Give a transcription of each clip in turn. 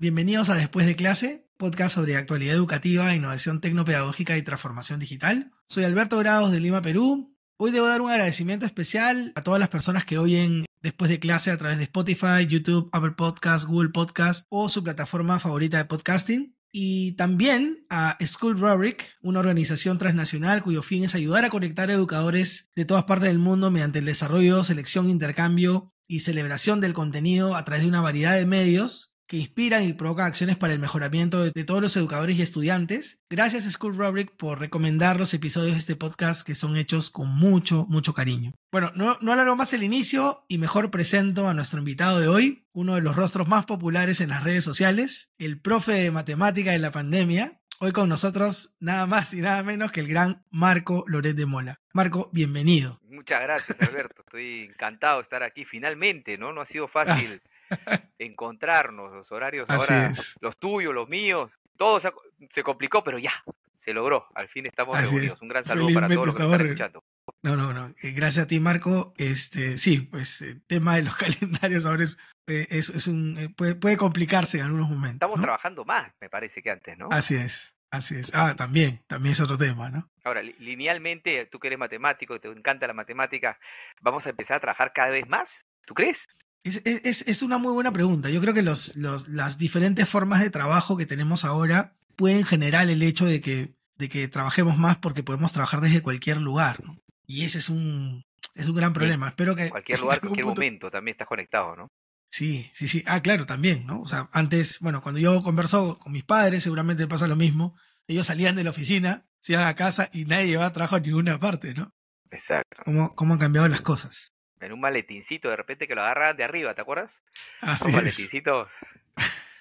Bienvenidos a Después de clase, podcast sobre actualidad educativa, innovación tecnopedagógica y transformación digital. Soy Alberto Grados de Lima, Perú. Hoy debo dar un agradecimiento especial a todas las personas que oyen después de clase a través de Spotify, YouTube, Apple Podcasts, Google Podcasts o su plataforma favorita de podcasting. Y también a School Rubric, una organización transnacional cuyo fin es ayudar a conectar educadores de todas partes del mundo mediante el desarrollo, selección, intercambio y celebración del contenido a través de una variedad de medios que inspiran y provocan acciones para el mejoramiento de, todos los educadores y estudiantes. Gracias School Rubric por recomendar los episodios de este podcast que son hechos con mucho, mucho cariño. Bueno, no, no alargo más el inicio y mejor presento a nuestro invitado de hoy, uno de los rostros más populares en las redes sociales, el profe de matemática de la pandemia. Hoy con nosotros nada más y nada menos que el gran Marco Loret de Mola. Marco, bienvenido. Muchas gracias, Alberto. Estoy encantado de estar aquí finalmente, ¿no? No ha sido fácil encontrarnos, los horarios ahora, los tuyos, los míos, todo se, complicó, pero ya, se logró. Al fin estamos reunidos. Un gran saludo para todos los que están escuchando. No, no, no. Eh, gracias a ti, Marco. Este, sí, pues el tema de los calendarios ahora es, eh, es, un, eh, puede, complicarse en algunos momentos. Estamos trabajando más, me parece que antes, ¿no? Así es. Así es. Ah, también, también es otro tema, ¿no? Ahora, linealmente, tú que eres matemático, te encanta la matemática, ¿vamos a empezar a trabajar cada vez más? ¿Tú crees? Es, una muy buena pregunta. Yo creo que los, las diferentes formas de trabajo que tenemos ahora pueden generar el hecho de que, de que trabajemos más porque podemos trabajar desde cualquier lugar. Y ese es un, es un gran problema. Espero que. Cualquier lugar, cualquier momento también estás conectado, ¿no? Sí, sí, sí. Ah, claro, también, ¿no? O sea, antes, bueno, cuando yo converso con mis padres, seguramente pasa lo mismo. Ellos salían de la oficina, se iban a casa y nadie llevaba trabajo a ninguna parte, ¿no? Exacto. ¿Cómo, cómo han cambiado las cosas? En un maletincito de repente que lo agarran de arriba, ¿te acuerdas? Así Los maletincitos.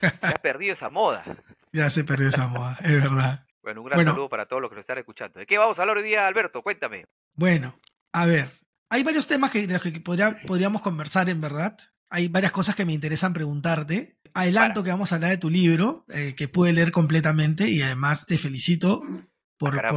ya has perdido esa moda. Ya se perdió esa moda, es verdad. Bueno, un gran saludo para todos los que nos están escuchando. ¿De qué vamos a hablar hoy día, Alberto? Cuéntame. Bueno, a ver, hay varios temas que, de los que podríamos conversar en verdad. Hay varias cosas que me interesan preguntarte. Adelanto que vamos a hablar de tu libro, eh, que pude leer completamente y además te felicito por, ah,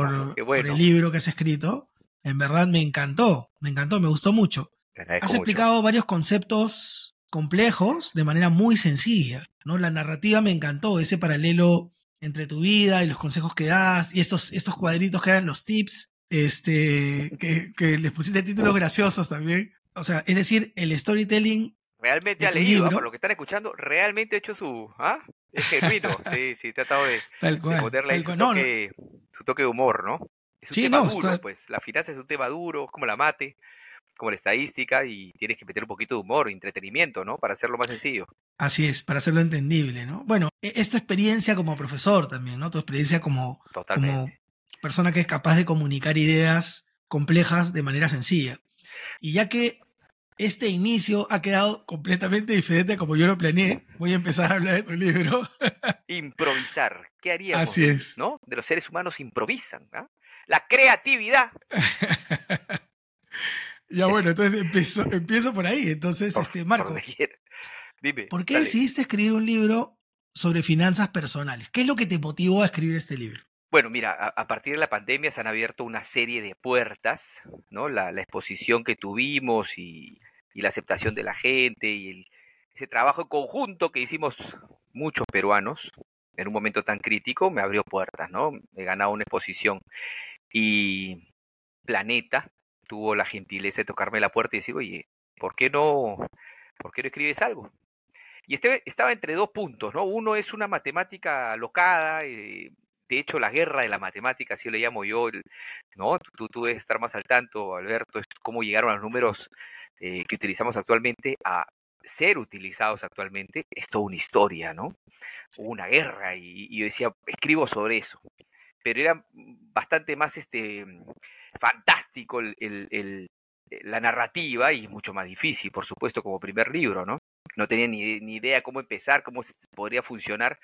por el libro que has escrito. En verdad me encantó, me encantó, me gustó mucho. Has explicado varios conceptos complejos de manera muy sencilla, ¿no? La narrativa me encantó, ese paralelo entre tu vida y los consejos que das y estos, estos cuadritos que eran los tips, este, que, que les pusiste títulos graciosos también. O sea, es decir, el storytelling. Realmente ha leído, por lo que están escuchando, realmente ha hecho su. ¿ah? Es genuino. sí, sí, he tratado de, tal cual, ponerle su, toque, su, toque, de humor, ¿no? Es un tema duro, pues. La finanza es un tema duro, como la mate como la estadística y tienes que meter un poquito de humor, entretenimiento, ¿no? Para hacerlo más sencillo. Así es, para hacerlo entendible, ¿no? Bueno, e, es tu experiencia como profesor también, ¿no? Tu experiencia como, como persona que es capaz de comunicar ideas complejas de manera sencilla. Y ya que este inicio ha quedado completamente diferente a como yo lo planeé, voy a empezar a hablar de tu libro. Improvisar. ¿Qué haríamos? Así es. ¿No? De los seres humanos improvisan. ¿ah? La creatividad. Ya bueno, entonces empiezo, empiezo por ahí. Entonces, este, Marco, por, qué decidiste escribir un libro sobre finanzas personales? ¿Qué es lo que te motivó a escribir este libro? Bueno, mira, a, partir de la pandemia se han abierto una serie de puertas, ¿no? La, exposición que tuvimos y, la aceptación de la gente y ese trabajo en conjunto que hicimos muchos peruanos en un momento tan crítico me abrió puertas, ¿no? He ganado una exposición y Planeta, tuvo la gentileza de tocarme la puerta y decir, oye, ¿por qué no, por qué no escribes algo? Y este, estaba entre dos puntos, ¿no? Uno es una matemática locada, eh, de hecho la guerra de la matemática, así lo llamo yo, ¿no? Tú, tú debes estar más al tanto, Alberto, es cómo llegaron los números eh, que utilizamos actualmente a ser utilizados actualmente, es toda una historia, ¿no? Hubo una guerra y, y yo decía, escribo sobre eso pero era bastante más este, fantástico el, el, la narrativa y mucho más difícil, por supuesto, como primer libro, ¿no? No tenía ni, ni idea cómo empezar, cómo podría funcionar,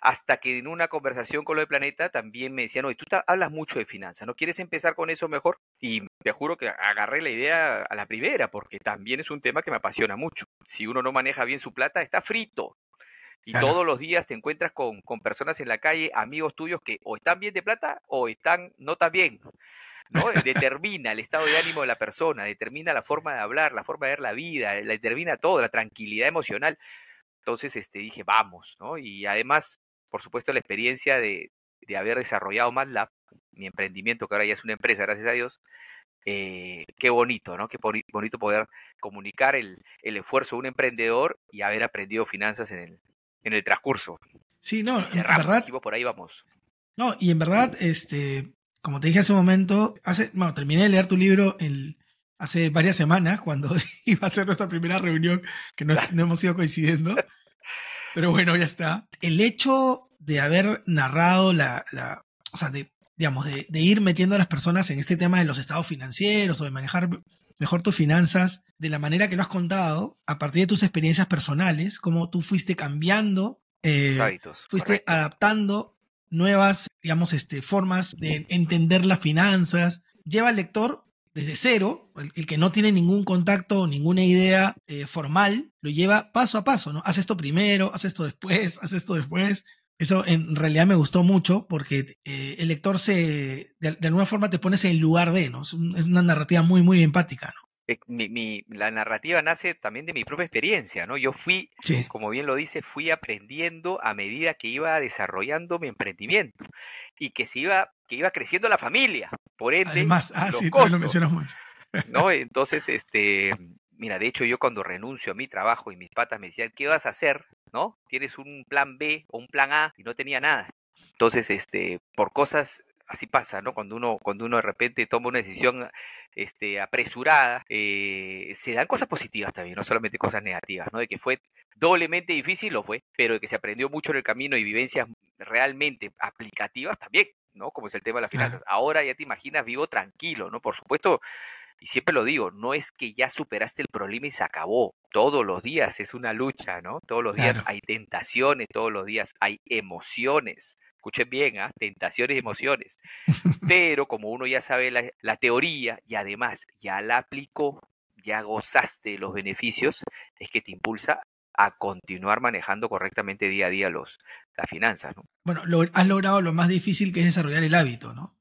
hasta que en una conversación con lo de Planeta también me decían, oye, tú hablas mucho de finanzas, ¿no quieres empezar con eso mejor? Y te juro que agarré la idea a la primera, porque también es un tema que me apasiona mucho. Si uno no maneja bien su plata, está frito, y todos los días te encuentras con, con, personas en la calle, amigos tuyos que o están bien de plata o están no tan bien. ¿no? Determina el estado de ánimo de la persona, determina la forma de hablar, la forma de ver la vida, determina todo, la tranquilidad emocional. Entonces este, dije, vamos, ¿no? Y además, por supuesto, la experiencia de, de haber desarrollado MATLAB, mi emprendimiento, que ahora ya es una empresa, gracias a Dios, eh, qué bonito, ¿no? Qué bonito poder comunicar el, el, esfuerzo de un emprendedor y haber aprendido finanzas en el, en el transcurso. Sí, no, en verdad. Por ahí vamos. No, y en verdad, este, como te dije hace un momento, hace, bueno, terminé de leer tu libro el, hace varias semanas, cuando iba a ser nuestra primera reunión, que no, no hemos ido coincidiendo. Pero bueno, ya está. El hecho de haber narrado la, la o sea, de digamos, de, ir metiendo a las personas en este tema de los estados financieros o de manejar mejor tus finanzas de la manera que lo has contado, a partir de tus experiencias personales, cómo tú fuiste cambiando, eh, hábitos, fuiste adaptando nuevas, digamos, este, formas de entender las finanzas, lleva al lector desde cero, el, que no tiene ningún contacto o ninguna idea eh, formal, lo lleva paso a paso, ¿no? Haz esto primero, haz esto después, haz esto después, eso en realidad me gustó mucho porque eh, el lector se, de, alguna forma te pones en el lugar de, ¿no? Es, una narrativa muy, muy empática, ¿no? Eh, mi, la narrativa nace también de mi propia experiencia, ¿no? Yo fui, como bien lo dice, fui aprendiendo a medida que iba desarrollando mi emprendimiento y que se iba, que iba creciendo la familia, por ende. Además, ah, sí, lo mencionas mucho. ¿no? Entonces, este, mira, de hecho yo cuando renuncio a mi trabajo y mis patas me decían, ¿qué vas a hacer? ¿no? Tienes un plan B o un plan A y no tenía nada. Entonces, este, por cosas así pasa, ¿no? Cuando uno, cuando uno de repente toma una decisión este, apresurada, eh, se dan cosas positivas también, no solamente cosas negativas, ¿no? De que fue doblemente difícil, lo fue, pero de que se aprendió mucho en el camino y vivencias realmente aplicativas también, ¿no? Como es el tema de las finanzas. Ahora ya te imaginas, vivo tranquilo, ¿no? Por supuesto, y siempre lo digo, no es que ya superaste el problema y se acabó. Todos los días es una lucha, ¿no? Todos los días hay tentaciones, todos los días hay emociones. Escuchen bien, ¿ah? tentaciones y emociones. Pero como uno ya sabe la, la teoría y además ya la aplicó, ya gozaste los beneficios, es que te impulsa a continuar manejando correctamente día a día los, las finanzas. ¿no? Bueno, lo, has logrado lo más difícil que es desarrollar el hábito, ¿no?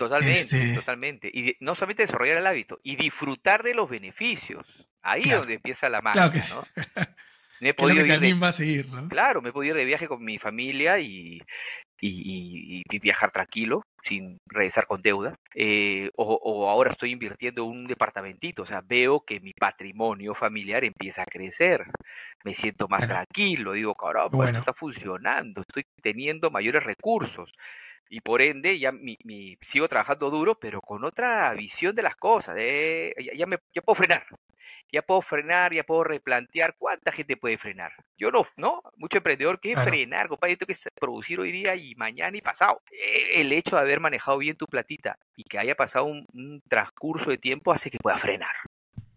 Totalmente, este totalmente. Y no solamente desarrollar el hábito, y disfrutar de los beneficios. Ahí es donde empieza la magia, ¿no? Me he podido ir de, a seguir, ¿no? Claro, me he podido ir de viaje con mi familia y, y, viajar tranquilo, sin regresar con deuda. Eh, o, ahora estoy invirtiendo en un departamentito, o sea, veo que mi patrimonio familiar empieza a crecer. Me siento más tranquilo, digo, caramba, esto está funcionando, estoy teniendo mayores recursos y por ende ya mi, sigo trabajando duro, pero con otra visión de las cosas. ya, me, ya puedo frenar, ya puedo frenar, ya puedo replantear cuánta gente puede frenar. Yo no, ¿no? Mucho emprendedor que frenar, compadre, tengo que producir hoy día y mañana y pasado. E, el hecho de haber manejado bien tu platita y que haya pasado un, transcurso de tiempo hace que pueda frenar,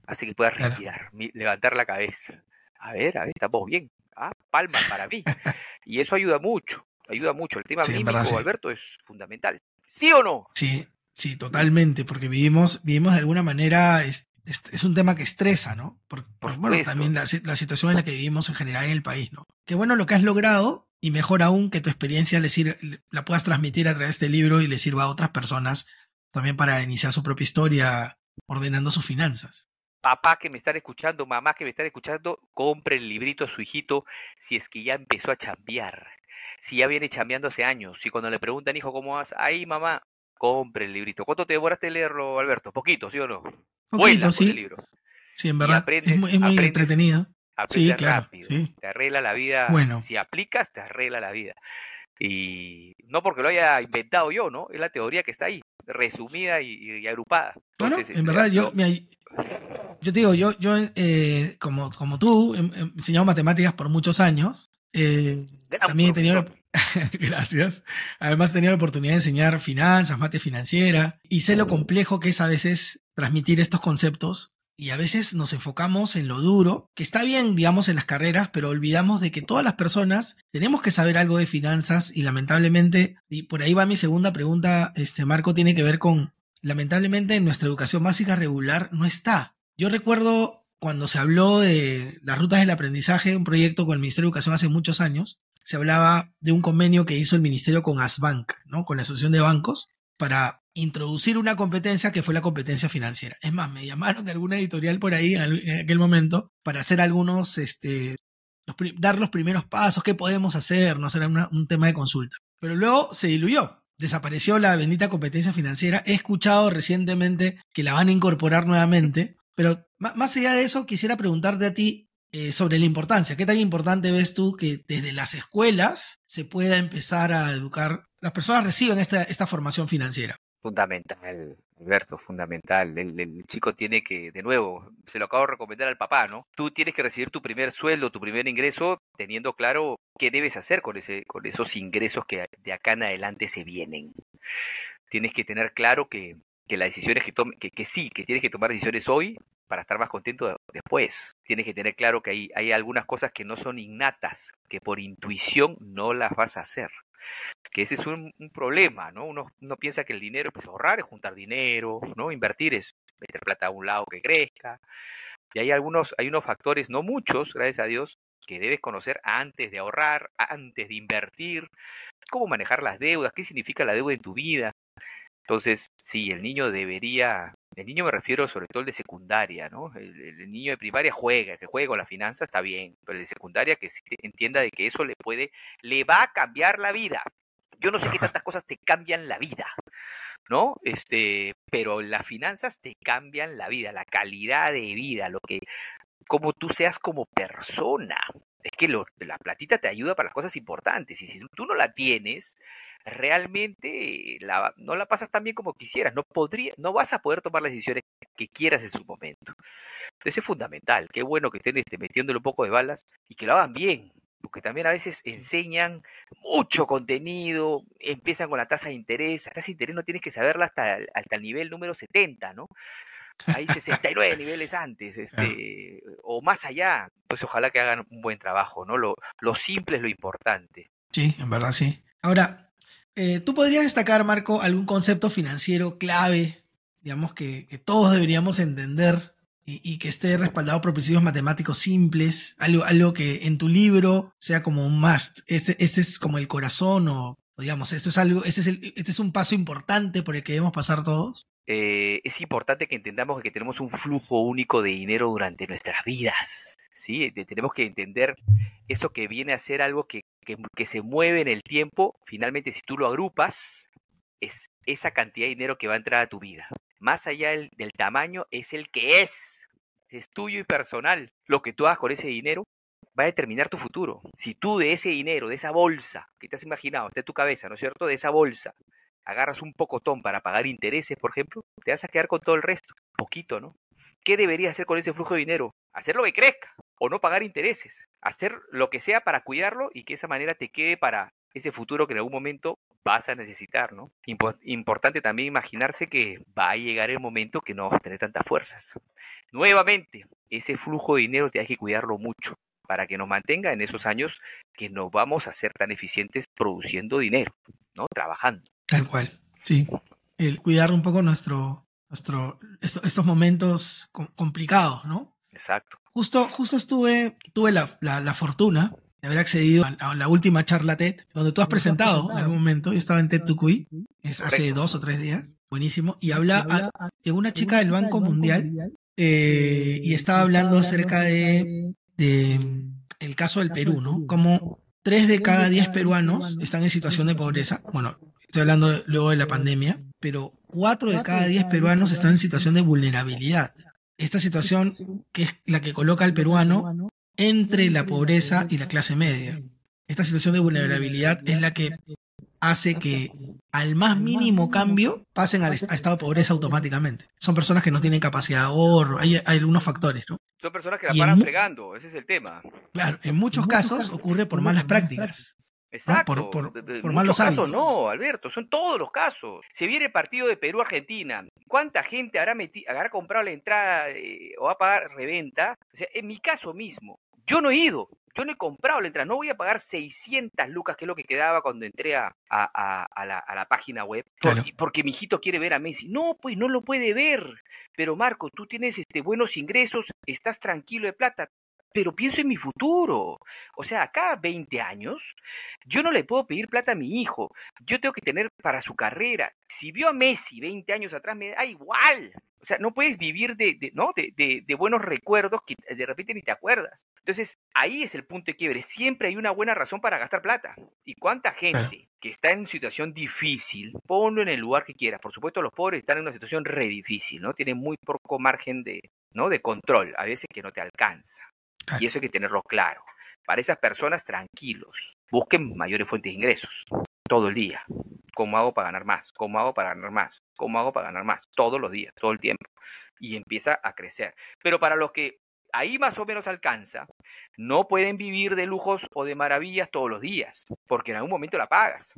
hace que pueda respirar, levantar la cabeza. A ver, a ver, estamos bien. Ah, palma para mí. Y eso ayuda mucho ayuda mucho. El tema sí, Alberto, es fundamental. ¿Sí o no? Sí, sí, totalmente, porque vivimos, vivimos de alguna manera, es, es, un tema que estresa, ¿no? Por, bueno, también la, situación en la que vivimos en general en el país, ¿no? Qué bueno lo que has logrado y mejor aún que tu experiencia le la puedas transmitir a través de este libro y le sirva a otras personas también para iniciar su propia historia ordenando sus finanzas papá que me están escuchando, mamá que me están escuchando, compre el librito a su hijito si es que ya empezó a chambear si ya viene chambeando hace años, si cuando le preguntan, hijo, ¿cómo vas? Ahí, mamá, compre el librito. ¿Cuánto te demoraste leerlo, Alberto? Poquito, ¿sí o no? Poquito, sí. El libro. Sí, en verdad. es muy, entretenido. Sí, claro. Rápido, Te arregla la vida. Bueno. Si aplicas, te arregla la vida. Y no porque lo haya inventado yo, ¿no? Es la teoría que está ahí, resumida y, agrupada. bueno, en este, verdad, yo, yo te digo, yo, yo eh, como, como tú, he enseñado matemáticas por muchos años eh, también he tenido Gracias. Además he tenido la oportunidad de enseñar finanzas, mate financiera, y sé lo complejo que es a veces transmitir estos conceptos. Y a veces nos enfocamos en lo duro, que está bien, digamos, en las carreras, pero olvidamos de que todas las personas tenemos que saber algo de finanzas y lamentablemente, y por ahí va mi segunda pregunta, este Marco, tiene que ver con, lamentablemente en nuestra educación básica regular no está. Yo recuerdo cuando se habló de las rutas del aprendizaje, un proyecto con el Ministerio de Educación hace muchos años, se hablaba de un convenio que hizo el Ministerio con Asbank, ¿no? con la Asociación de Bancos, para introducir una competencia que fue la competencia financiera. Es más, me llamaron de alguna editorial por ahí en aquel momento para hacer algunos, este, dar los primeros pasos, qué podemos hacer, no será un tema de consulta. Pero luego se diluyó. Desapareció la bendita competencia financiera. He escuchado recientemente que la van a incorporar nuevamente. Pero más allá de eso, quisiera preguntarte a ti eh, sobre la importancia. ¿Qué tan importante ves tú que desde las escuelas se pueda empezar a educar, las personas reciban esta, esta formación financiera? Fundamental, Alberto, fundamental. El, chico tiene que, de nuevo, se lo acabo de recomendar al papá, ¿no? Tú tienes que recibir tu primer sueldo, tu primer ingreso, teniendo claro qué debes hacer con, ese, con esos ingresos que de acá en adelante se vienen. Tienes que tener claro que, que las decisiones que, tome, que, que sí, que tienes que tomar decisiones hoy, para estar más contento después. Tienes que tener claro que hay, hay algunas cosas que no son innatas, que por intuición no las vas a hacer. Que ese es un, problema, ¿no? Uno, piensa que el dinero, pues ahorrar es juntar dinero, ¿no? Invertir es meter plata a un lado que crezca. Y hay algunos, hay unos factores, no muchos, gracias a Dios, que debes conocer antes de ahorrar, antes de invertir, cómo manejar las deudas, qué significa la deuda en tu vida. Entonces, sí, el niño debería el niño me refiero sobre todo el de secundaria, ¿no? El, niño de primaria juega, que juega con la finanza está bien, pero el de secundaria que entienda de que eso le puede, le va a cambiar la vida. Yo no sé qué tantas cosas te cambian la vida, ¿no? Este, pero las finanzas te cambian la vida, la calidad de vida, lo que, como tú seas como persona. Es que la platita te ayuda para las cosas importantes y si tú no la tienes, realmente la, no la pasas tan bien como quisieras, no, podría, no vas a poder tomar las decisiones que quieras en su momento. Entonces es fundamental, qué bueno que estén este, metiéndole un poco de balas y que lo hagan bien, porque también a veces enseñan mucho contenido, empiezan con la tasa de interés, la tasa de interés no tienes que saberla hasta, hasta el nivel número 70, ¿no? Hay 69 niveles antes, este, o más allá. Pues ojalá que hagan un buen trabajo, ¿no? Lo, lo simple es lo importante. Sí, en verdad sí. Ahora, eh, ¿Tú podrías destacar, Marco, algún concepto financiero clave, digamos, que, todos deberíamos entender y, que esté respaldado por principios matemáticos simples? Algo, algo que en tu libro sea como un must. Este, este es como el corazón o, digamos, esto es algo, este es, este es un paso importante por el que debemos pasar todos. Eh, es importante que entendamos que tenemos un flujo único de dinero durante nuestras vidas. ¿sí? tenemos que entender eso que viene a ser algo que, se mueve en el tiempo. Finalmente, si tú lo agrupas, es esa cantidad de dinero que va a entrar a tu vida. Más allá del, del tamaño, es el que es. Es tuyo y personal. Lo que tú hagas con ese dinero va a determinar tu futuro. Si tú de ese dinero, de esa bolsa que te has imaginado, está en tu cabeza, ¿no es cierto? De esa bolsa, agarras un pocotón para pagar intereses, por ejemplo, te vas a quedar con todo el resto. Poquito, ¿no? ¿Qué deberías hacer con ese flujo de dinero? Hacer lo que crezca o no pagar intereses. Hacer lo que sea para cuidarlo y que esa manera te quede para ese futuro que en algún momento vas a necesitar, ¿no? importante también imaginarse que va a llegar el momento que no vas a tener tantas fuerzas. Nuevamente, ese flujo de dinero te hay que cuidarlo mucho para que nos mantenga en esos años que no vamos a ser tan eficientes produciendo dinero, ¿no? Trabajando. Tal cual, sí. El cuidar un poco nuestro, nuestro, estos momentos complicados, ¿no? Exacto. Justo, justo estuve, tuve la, la, fortuna de haber accedido a la última charla TED, donde tú has presentado, en algún momento, yo estaba en TED Tucuy, es hace dos o tres días, buenísimo, y habla, llegó una chica del Banco Mundial eh, y estaba hablando acerca de, de el caso del Perú, ¿no? Como tres de cada diez peruanos están en situación de pobreza. Bueno, estoy hablando luego de la pandemia, pero cuatro de cada diez peruanos están en situación de vulnerabilidad. Esta situación que es la que coloca al peruano entre la pobreza y la clase media. Esta situación de vulnerabilidad es la que hace que al más mínimo cambio pasen al estado de pobreza automáticamente. Son personas que no tienen capacidad de ahorro, hay, algunos factores, ¿no? Son personas que la paran fregando, ese es el tema. Claro, en muchos casos ocurre por malas prácticas. Exacto. Por, por, malos casos no, Alberto, son todos los casos. Se viene el partido de Perú-Argentina. ¿Cuánta gente habrá, habrá comprado la entrada eh, o va a pagar reventa? O sea, en mi caso mismo, yo no he ido, yo no he comprado la entrada, no voy a pagar 600 lucas, que es lo que quedaba cuando entré a, a, la, a la, página web, porque, mi hijito quiere ver a Messi. No, pues no lo puede ver. Pero Marco, tú tienes este, buenos ingresos, estás tranquilo de plata, pero pienso en mi futuro. O sea, acá 20 años, yo no le puedo pedir plata a mi hijo. Yo tengo que tener para su carrera. Si vio a Messi 20 años atrás, me da igual. O sea, no puedes vivir de, ¿no? De, buenos recuerdos que de repente ni te acuerdas. Entonces, ahí es el punto de quiebre. Siempre hay una buena razón para gastar plata. ¿Y cuánta gente que está en situación difícil, ponlo en el lugar que quieras? Por supuesto, los pobres están en una situación re difícil, ¿no? Tienen muy poco margen de, ¿no? de control, a veces que no te alcanza. Y eso hay que tenerlo claro. Para esas personas, tranquilos. Busquen mayores fuentes de ingresos todo el día. ¿Cómo hago para ganar más? ¿Cómo hago para ganar más? ¿Cómo hago para ganar más? Todos los días, todo el tiempo. Y empieza a crecer. Pero para los que ahí más o menos alcanza, no pueden vivir de lujos o de maravillas todos los días, porque en algún momento la pagas.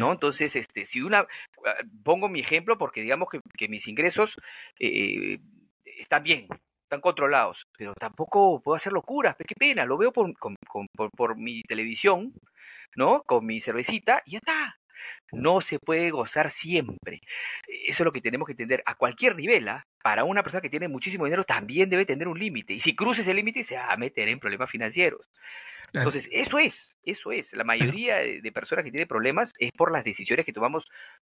¿no? Entonces, este, si una, pongo mi ejemplo porque digamos que, mis ingresos eh, están bien, están controlados, pero tampoco puedo hacer locuras, qué pena, lo veo por, por mi televisión, ¿no? Con mi cervecita y ya está no se puede gozar siempre. Eso es lo que tenemos que entender. A cualquier nivel, ¿ah? para una persona que tiene muchísimo dinero también debe tener un límite. Y si cruza ese límite, se va a meter en problemas financieros. Entonces, eso es, eso es. La mayoría de personas que tienen problemas es por las decisiones que tomamos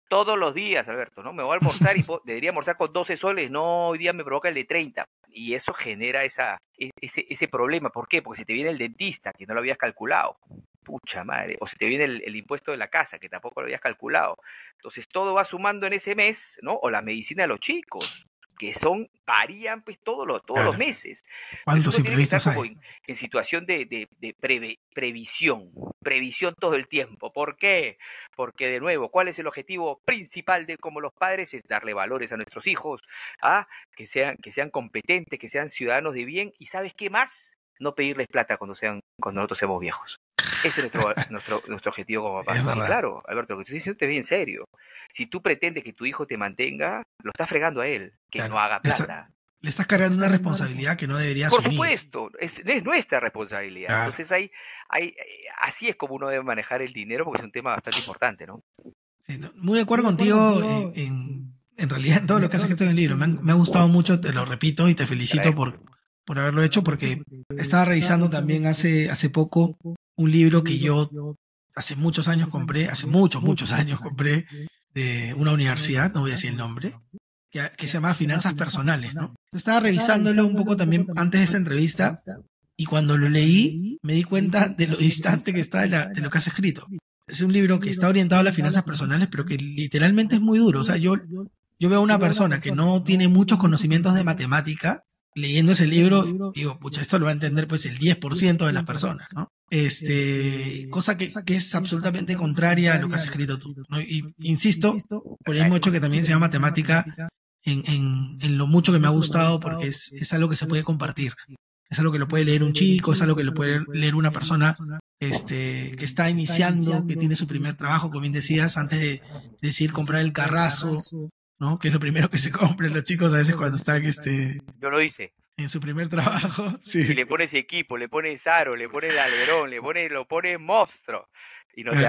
todos los días, Alberto, ¿no? Me voy a almorzar y debería almorzar con 12 soles, no, hoy día me provoca el de 30. Y eso genera esa, e, ese, ese problema. ¿Por qué? Porque si te viene el dentista, que no lo habías calculado, pucha madre, o se te viene el, impuesto de la casa, que tampoco lo habías calculado. Entonces todo va sumando en ese mes, ¿no? O la medicina de los chicos, que son, varían pues todos los, todos los meses. ¿Cuántos imprevistos hay? En, situación de, de, previsión, previsión todo el tiempo. ¿Por qué? Porque de nuevo, ¿cuál es el objetivo principal de como los padres? Es darle valores a nuestros hijos, ¿ah? que, sean, que sean competentes, que sean ciudadanos de bien. ¿Y sabes qué más? No pedirles plata cuando, sean, cuando nosotros seamos viejos. Ese es nuestro, nuestro, nuestro objetivo como papá. claro, Alberto, lo que estoy diciendo es bien serio. Si tú pretendes que tu hijo te mantenga, lo estás fregando a él, que no haga plata. Le, estás cargando una responsabilidad que no debería Por supuesto, es, nuestra responsabilidad. Entonces, hay, hay, eh, así es como uno debe manejar el dinero, porque es un tema bastante importante, ¿no? muy de acuerdo contigo en, en, realidad en todo lo que has escrito en el libro. Me, ha gustado mucho, te lo repito y te felicito por, por haberlo hecho, porque estaba revisando también hace, hace poco un libro que yo hace muchos años compré, hace muchos, muchos años compré de una universidad, no voy a decir el nombre, que, se llama Finanzas Personales, ¿no? Estaba revisándolo un poco también antes de esa entrevista y cuando lo leí me di cuenta de lo distante que está de, lo que has escrito. Es un libro que está orientado a las finanzas personales, pero que literalmente es muy duro. O sea, yo, yo veo a una persona que no tiene muchos conocimientos de matemática leyendo ese libro, digo, pucha, esto lo va a entender pues el 10% de las personas, ¿no? Este, cosa que, que, es absolutamente contraria a lo que has escrito tú. ¿no? Y insisto, por el hecho que también se llama matemática en, en, en, lo mucho que me ha gustado porque es, es algo que se puede compartir. Es algo que lo puede leer un chico, es algo que lo puede leer una persona este, que está iniciando, que tiene su primer trabajo, como bien decías, antes de decir comprar el carrazo ¿no? Que es lo primero que se compran los chicos a veces cuando están este. Yo lo hice. En su primer trabajo. Sí. Y le pones equipo, le pones aro, le pones alerón, le pones, lo pones monstruo. Y no te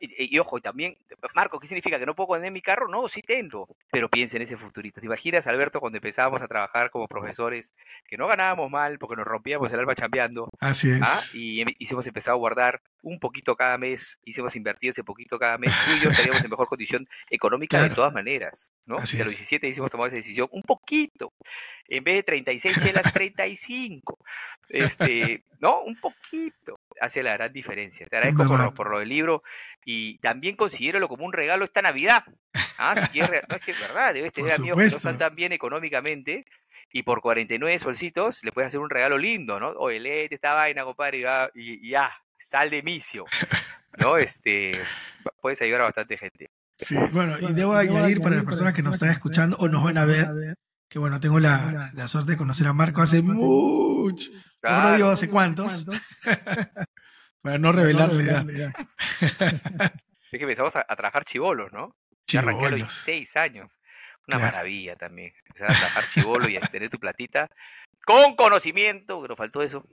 y, ojo, y también, Marco, ¿qué significa? ¿Que no puedo poner mi carro? No, sí tengo. Pero piensa en ese futurito. ¿Te imaginas, Alberto, cuando empezábamos a trabajar como profesores, que no ganábamos mal porque nos rompíamos el alma chambeando? Así es. ¿ah? Y hicimos empezado a guardar un poquito cada mes, hicimos invertido ese poquito cada mes, tú y yo estaríamos en mejor condición económica de todas maneras, ¿no? Así a los 17 hicimos tomar esa decisión, un poquito, en vez de 36 chelas, 35, este, ¿no? Un poquito, hace la gran diferencia. Te agradezco por, por, lo del libro y también considéralo como un regalo esta Navidad. ¿ah? Si no es que es verdad, debes tener amigos que no están tan bien económicamente y por 49 solcitos le puedes hacer un regalo lindo, ¿no? Oye, léete esta vaina, compadre, y, ya, sal de misio, ¿no? Este, puedes ayudar a bastante gente. Sí, bueno, y debo añadir para las personas que nos están escuchando o nos van a ver, que bueno, tengo la, la suerte de conocer a Marco hace mucho, no digo hace cuántos, para no revelar la edad. Es que empezamos a, trabajar chivolos, ¿no? Chivolos. Arranqué a los 16 años. Una maravilla también. Empezar a trabajar chivolo y a tener tu platita con conocimiento, pero faltó eso.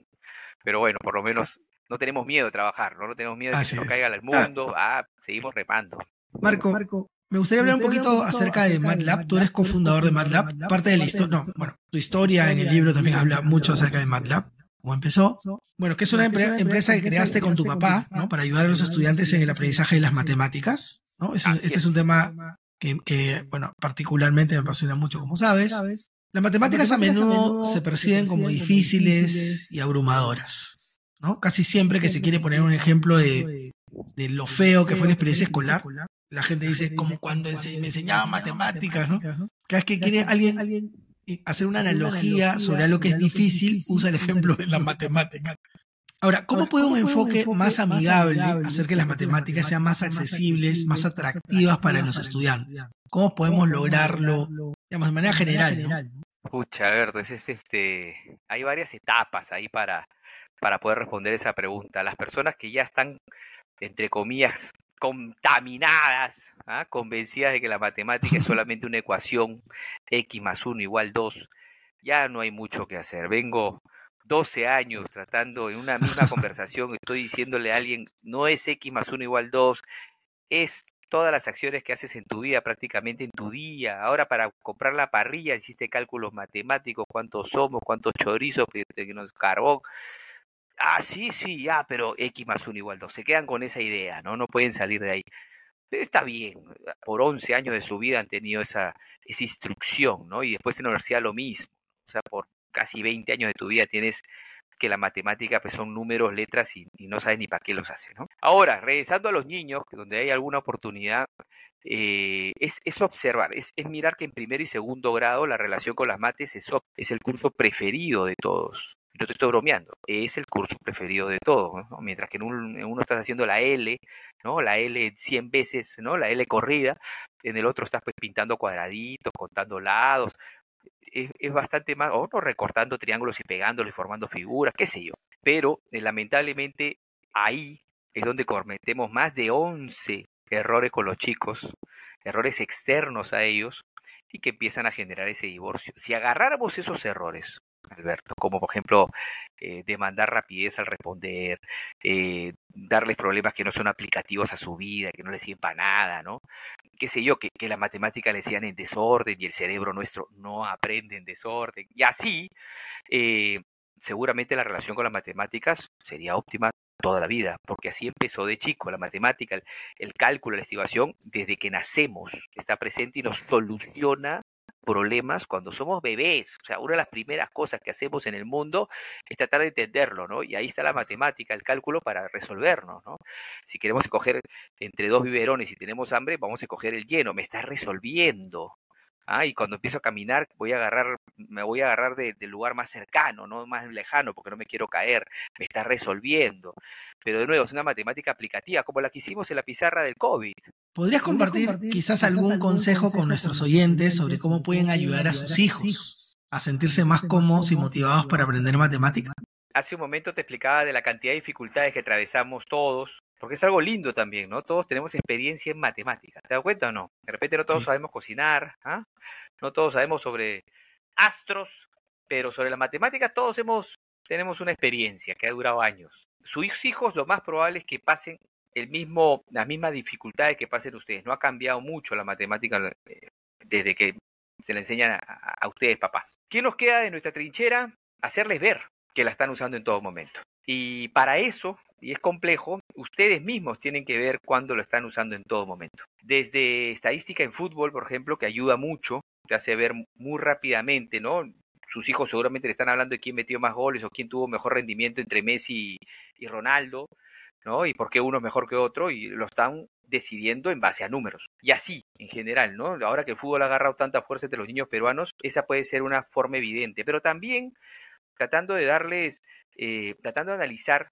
Pero bueno, por lo menos no tenemos miedo de trabajar, no, no tenemos miedo de que no caiga al mundo. Ah, seguimos remando. Marco, me gustaría hablar un poquito acerca de MATLAB. Tú eres cofundador de MATLAB. Parte de la historia, no, bueno, tu historia en el libro también habla mucho acerca de MATLAB. ¿Cómo empezó? Bueno, que es una, empresa que creaste con tu papá, ¿no? Para ayudar a los estudiantes en el aprendizaje de las matemáticas, ¿no? este es un tema que, bueno, particularmente me apasiona mucho, como sabes. Las matemáticas a menudo se perciben como difíciles y abrumadoras, ¿no? Casi siempre que se quiere poner un ejemplo de, de lo feo que fue la experiencia escolar, la gente dice como cuando me enseñaban matemáticas, ¿no? Cada vez que quiere alguien hacer una analogía sobre algo que es difícil, usa el ejemplo de las matemáticas. Ahora, ¿cómo puede un enfoque más amigable hacer que las matemáticas sean más accesibles, más atractivas para los estudiantes? ¿Cómo podemos lograrlo, digamos, de manera general? Pucha, Alberto, es, este, hay varias etapas ahí para, para poder responder esa pregunta. Las personas que ya están, entre comillas, contaminadas, ¿ah? convencidas de que la matemática es solamente una ecuación x más 1 igual 2, ya no hay mucho que hacer. Vengo 12 años tratando en una misma conversación, estoy diciéndole a alguien, no es x más 1 igual 2, es todas las acciones que haces en tu vida, prácticamente en tu día. Ahora para comprar la parrilla hiciste cálculos matemáticos, cuántos somos, cuántos chorizos, nos carbón. Ah, sí, sí, ya, pero X más 1 igual 2. Se quedan con esa idea, ¿no? No pueden salir de ahí. Está bien, por 11 años de su vida han tenido esa, esa instrucción, ¿no? Y después en la universidad lo mismo. O sea, por casi 20 años de tu vida tienes que la matemática pues, son números, letras y, no sabes ni para qué los hace, ¿no? Ahora, regresando a los niños, donde hay alguna oportunidad, eh, es, es, observar, es, es, mirar que en primer y segundo grado la relación con las mates es, es el curso preferido de todos no te estoy bromeando, es el curso preferido de todos, mientras que en, uno estás haciendo la L, ¿no? La L 100 veces, ¿no? La L corrida, en el otro estás pues, pintando cuadraditos, contando lados, es, bastante más, o no, recortando triángulos y pegándolos y formando figuras, qué sé yo. Pero eh, lamentablemente ahí es donde cometemos más de 11 errores con los chicos, errores externos a ellos, y que empiezan a generar ese divorcio. Si agarráramos esos errores, Alberto, como por ejemplo eh, demandar rapidez al responder, eh, darles problemas que no son aplicativos a su vida, que no les sirven para nada, ¿no? Qué sé yo, que, que la matemática le decían en desorden y el cerebro nuestro no aprende en desorden. Y así, eh, seguramente la relación con las matemáticas sería óptima toda la vida, porque así empezó de chico la matemática, el, el, cálculo, la estimación, desde que nacemos, está presente y nos soluciona problemas cuando somos bebés. O sea, una de las primeras cosas que hacemos en el mundo es tratar de entenderlo, ¿no? Y ahí está la matemática, el cálculo para resolvernos, ¿no? Si queremos escoger entre dos biberones y tenemos hambre, vamos a escoger el lleno, me está resolviendo. Ah, y cuando empiezo a caminar, voy a agarrar, me voy a agarrar del lugar más cercano, no más lejano, porque no me quiero caer, me está resolviendo. Pero de nuevo, es una matemática aplicativa, como la que hicimos en la pizarra del COVID. ¿Podrías compartir, quizás, algún consejo con nuestros oyentes sobre cómo pueden ayudar a sus hijos a sentirse más cómodos y motivados para aprender matemática? Hace un momento te explicaba de la cantidad de dificultades que atravesamos todos, porque es algo lindo también, ¿no? Todos tenemos experiencia en matemáticas, ¿te das cuenta o no? De repente no todos sabemos cocinar, ¿ah? no todos sabemos sobre astros, pero sobre la matemática todos hemos, tenemos una experiencia que ha durado años. Sus hijos lo más probable es que pasen el mismo, las mismas dificultades que pasen ustedes. No ha cambiado mucho la matemática eh, desde que se le enseñan a, a ustedes, papás. ¿Qué nos queda de nuestra trinchera? Hacerles ver que la están usando en todo momento. Y para eso, y es complejo, ustedes mismos tienen que ver cuándo lo están usando en todo momento. Desde estadística en fútbol, por ejemplo, que ayuda mucho, te hace ver muy rápidamente, ¿no? Sus hijos seguramente le están hablando de quién metió más goles o quién tuvo mejor rendimiento entre Messi y Ronaldo, ¿no? Y por qué uno es mejor que otro, y lo están decidiendo en base a números. Y así, en general, ¿no? Ahora que el fútbol ha agarrado tanta fuerza entre los niños peruanos, esa puede ser una forma evidente. Pero también tratando de darles, eh, tratando de analizar,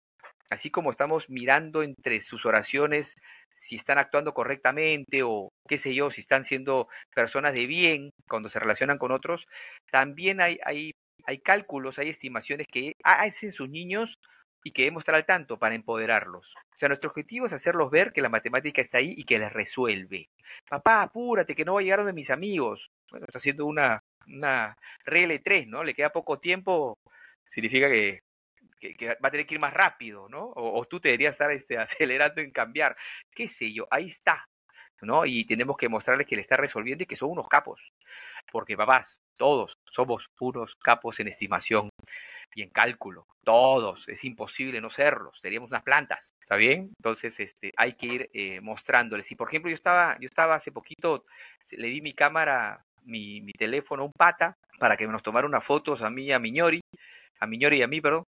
así como estamos mirando entre sus oraciones si están actuando correctamente o qué sé yo, si están siendo personas de bien cuando se relacionan con otros, también hay, hay, hay cálculos, hay estimaciones que hacen sus niños y que debemos estar al tanto para empoderarlos. O sea, nuestro objetivo es hacerlos ver que la matemática está ahí y que les resuelve. Papá, apúrate, que no va a llegar de mis amigos. Bueno, está haciendo una, una regla 3, ¿no? Le queda poco tiempo, significa que, va a tener que ir más rápido, ¿no? O, tú te deberías estar este, acelerando en cambiar. ¿Qué sé yo? Ahí está. ¿no? Y tenemos que mostrarles que le está resolviendo y que son unos capos. Porque papás, todos somos unos capos en estimación y en cálculo. Todos. Es imposible no serlos. Seríamos unas plantas. ¿Está bien? Entonces, este, hay que ir eh, mostrándoles. Y por ejemplo, yo estaba, yo estaba hace poquito, le di mi cámara, mi, mi teléfono un pata para que nos tomara unas fotos a mí a Miñori, a Miñori y a mí, perdón.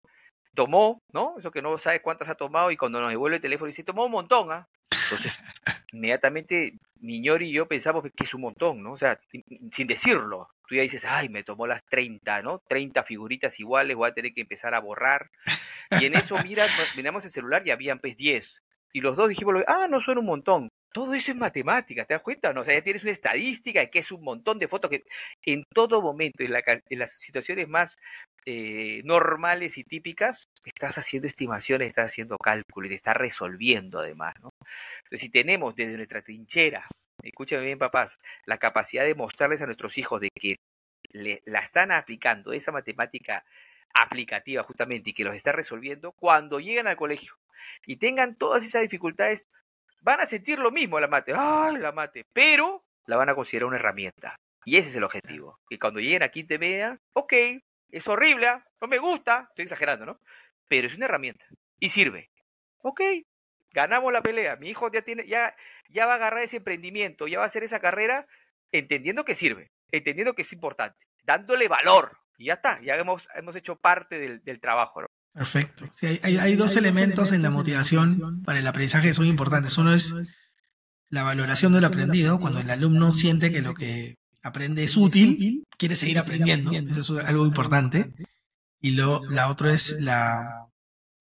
Tomó, ¿no? Eso que no sabe cuántas ha tomado y cuando nos devuelve el teléfono dice, tomó un montón, ¿ah? Entonces, inmediatamente Miñori y yo pensamos que es un montón, ¿no? O sea, sin decirlo. Tú ya dices, ay, me tomó las 30, ¿no? 30 figuritas iguales, voy a tener que empezar a borrar. Y en eso, mira, miramos el celular y habían pues 10. Y los dos dijimos, ah, no son un montón. Todo eso es matemática, ¿te das cuenta? No? O sea, ya tienes una estadística que es un montón de fotos que en todo momento, en, en las situaciones más eh, normales y típicas, estás haciendo estimaciones, estás haciendo cálculos y te estás resolviendo además, ¿no? Entonces, si tenemos desde nuestra trinchera, escúchame bien papás, la capacidad de mostrarles a nuestros hijos de que le, la están aplicando, esa matemática aplicativa justamente, y que los está resolviendo, cuando llegan al colegio y tengan todas esas dificultades, van a sentir lo mismo la mate, ¡ay, la mate! Pero la van a considerar una herramienta. Y ese es el objetivo. Que cuando lleguen a quinta media, ok, es horrible, ¿ah? no me gusta, estoy exagerando, ¿no? Pero es una herramienta y sirve. Ok, ganamos la pelea. Mi hijo ya tiene, ya, ya va a agarrar ese emprendimiento, ya va a hacer esa carrera entendiendo que sirve, entendiendo que es importante, dándole valor. Y ya está, ya hemos, hemos hecho parte del, trabajo. ¿no? Perfecto. Sí, hay, hay, dos elementos en la motivación para el aprendizaje que son importantes. Uno es la valoración del aprendido, cuando el alumno siente que lo que aprende es útil, quiere seguir aprendiendo, eso es algo importante. Y lo, la otra es la,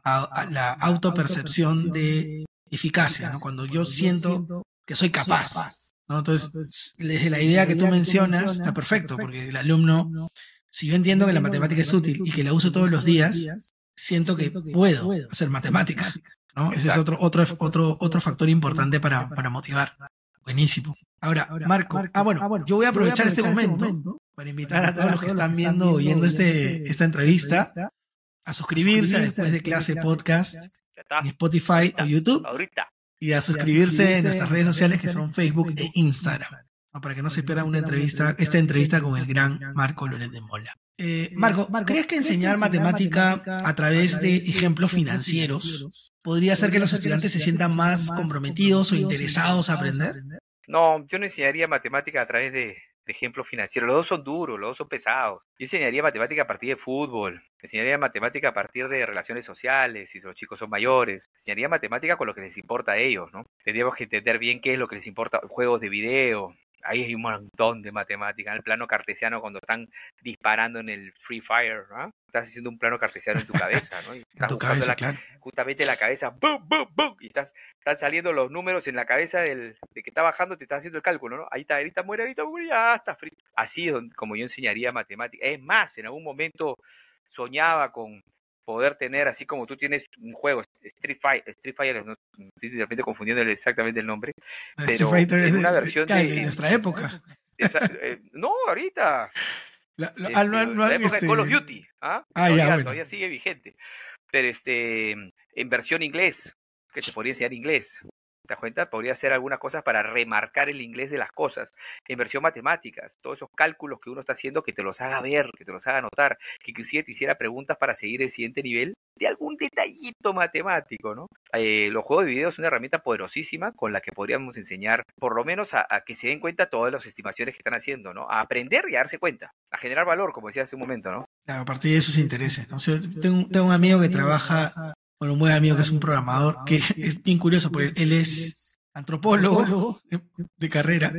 la autopercepción de eficacia, ¿no? cuando yo siento que soy capaz. ¿no? Entonces, desde la idea que tú mencionas, está perfecto, porque el alumno, si yo entiendo que la matemática es útil y que la uso todos los días, siento que puedo hacer matemática. ¿no? Ese es otro, otro, otro, otro factor importante para, para motivar. Buenísimo. Ahora, Marco, ah, bueno, ah, bueno, yo voy a aprovechar, este, este, momento, para invitar a todos los que están viendo o oyendo este, este, esta entrevista a suscribirse después de clase podcast en Spotify o YouTube y a suscribirse en nuestras redes sociales que son Facebook e Instagram para que no se pierda una entrevista, esta entrevista con el gran Marco Loret de Mola. Eh, Marco, ¿crees que enseñar matemática a través de ejemplos financieros podría hacer que los estudiantes se sientan más comprometidos o interesados a aprender? No, yo no enseñaría matemática a través de, ejemplos financieros. Los dos son duros, los dos son pesados. Yo enseñaría matemática a partir de fútbol, enseñaría matemática a partir de relaciones sociales, si los chicos son mayores. Enseñaría matemática con lo que les importa a ellos, ¿no? Tendríamos que entender bien qué es lo que les importa, juegos de video, ahí hay un montón de matemática. En el plano cartesiano, cuando están disparando en el Free Fire, ¿no? estás haciendo un plano cartesiano en tu cabeza, ¿no? Y estás tu cabeza, la, Justamente la cabeza, ¡bum, bum, bum! Y estás, están saliendo los números en la cabeza del de que está bajando, te está haciendo el cálculo, ¿no? Ahí está, ahorita muere, ahorita muere, ya está frito. Así es como yo enseñaría matemática. Es más, en algún momento soñaba con poder tener, así como tú tienes un juego, Street Fighter, Street Fighter, no estoy de repente confundiendo exactamente el nombre, pero Street Fighter es una versión de, nuestra época. Eh, no, ahorita. La, este, época de Call of Duty, ¿ah? ah todavía, todavía sigue vigente. Pero este, en versión inglés, que te podría enseñar inglés. ¿Te das cuenta? Podría hacer algunas cosas para remarcar el inglés de las cosas. En versión matemáticas, todos esos cálculos que uno está haciendo, que te los haga ver, que te los haga notar, que inclusive te hiciera preguntas para seguir el siguiente nivel de algún detallito matemático, ¿no? Eh, los juegos de video son una herramienta poderosísima con la que podríamos enseñar, por lo menos, a, que se den cuenta todas las estimaciones que están haciendo, ¿no? A aprender y a darse cuenta, a generar valor, como decía hace un momento, ¿no? Claro, a partir de esos intereses. ¿no? tengo, tengo un amigo que trabaja bueno, un buen amigo que es un programador, que es bien curioso, porque él es antropólogo de carrera.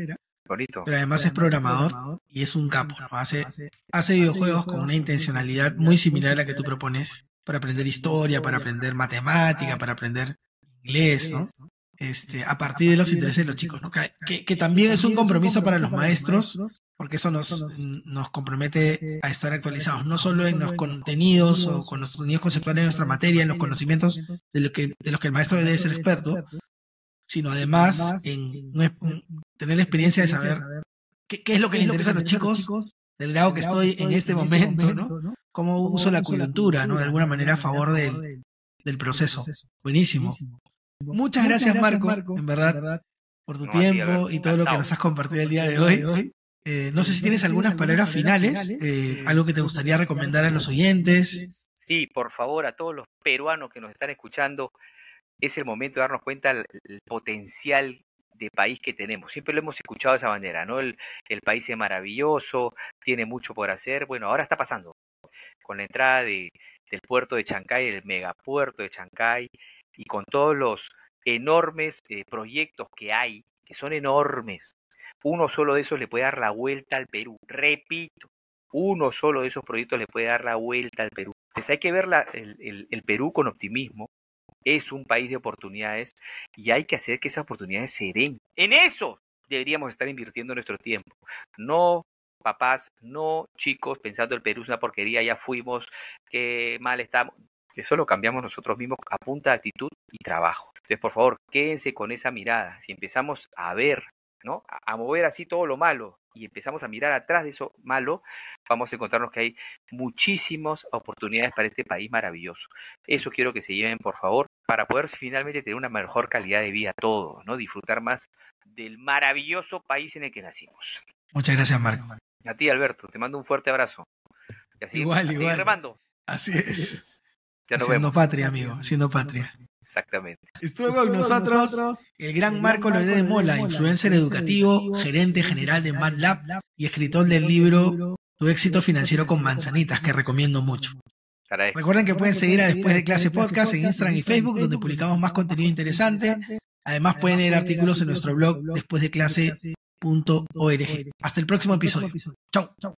Bonito. Pero además es programador y es un capo. Hace, hace videojuegos con una intencionalidad muy similar a la que tú propones para aprender historia, para aprender matemática, para aprender inglés, ¿no? Este, a partir de los intereses de los chicos, que, que, también es un compromiso para los maestros, porque eso nos, nos compromete a estar actualizados, no solo en los contenidos o con los contenidos conceptuales de nuestra materia, en los conocimientos de, lo que, de los que el maestro debe ser experto, sino además en, tener la experiencia de saber qué, qué es lo que les interesa a los chicos del grado que estoy en este momento, ¿no? Cómo uso la coyuntura, ¿no? De alguna manera a favor del, del proceso. Buenísimo. Muchas, gracias, Marco, en verdad. por tu tiempo y todo lo que nos has compartido el día de hoy. Eh, no sé si tienes algunas palabras finales, eh, algo que te gustaría recomendar a los oyentes. Sí, por favor, a todos los peruanos que nos están escuchando, es el momento de darnos cuenta del potencial de país que tenemos. Siempre lo hemos escuchado de esa manera, ¿no? El, el, país es maravilloso, tiene mucho por hacer. Bueno, ahora está pasando. Con la entrada de, del puerto de Chancay, el megapuerto de Chancay, y con todos los enormes eh, proyectos que hay, que son enormes. Uno solo de esos le puede dar la vuelta al Perú. Repito, uno solo de esos proyectos le puede dar la vuelta al Perú. Entonces hay que ver la, el, el Perú con optimismo. Es un país de oportunidades y hay que hacer que esas oportunidades se den. En eso deberíamos estar invirtiendo nuestro tiempo. No papás, no chicos pensando el Perú es una porquería, ya fuimos, qué mal estamos. Eso lo cambiamos nosotros mismos a punta de actitud y trabajo. Entonces, por favor, quédense con esa mirada. Si empezamos a ver, ¿no? A mover así todo lo malo y empezamos a mirar atrás de eso malo, vamos a encontrarnos que hay muchísimas oportunidades para este país maravilloso. Eso quiero que se lleven, por favor, para poder finalmente tener una mejor calidad de vida todos, ¿no? Disfrutar más del maravilloso país en el que nacimos. Muchas gracias, Marco. A ti, Alberto, te mando un fuerte abrazo. igual, igual. remando. Así es. Haciendo patria, amigo, haciendo patria. Exactamente. Estuvo con nosotros el gran Marco Loredo de Mola, influencer educativo, gerente general de MATLAB y escritor del libro Tu éxito financiero con manzanitas, que recomiendo mucho. Recuerden que pueden seguir a Después de Clase Podcast en Instagram y Facebook, donde publicamos más contenido interesante. Además, pueden leer artículos en nuestro blog después de clase Hasta el próximo episodio. Chau.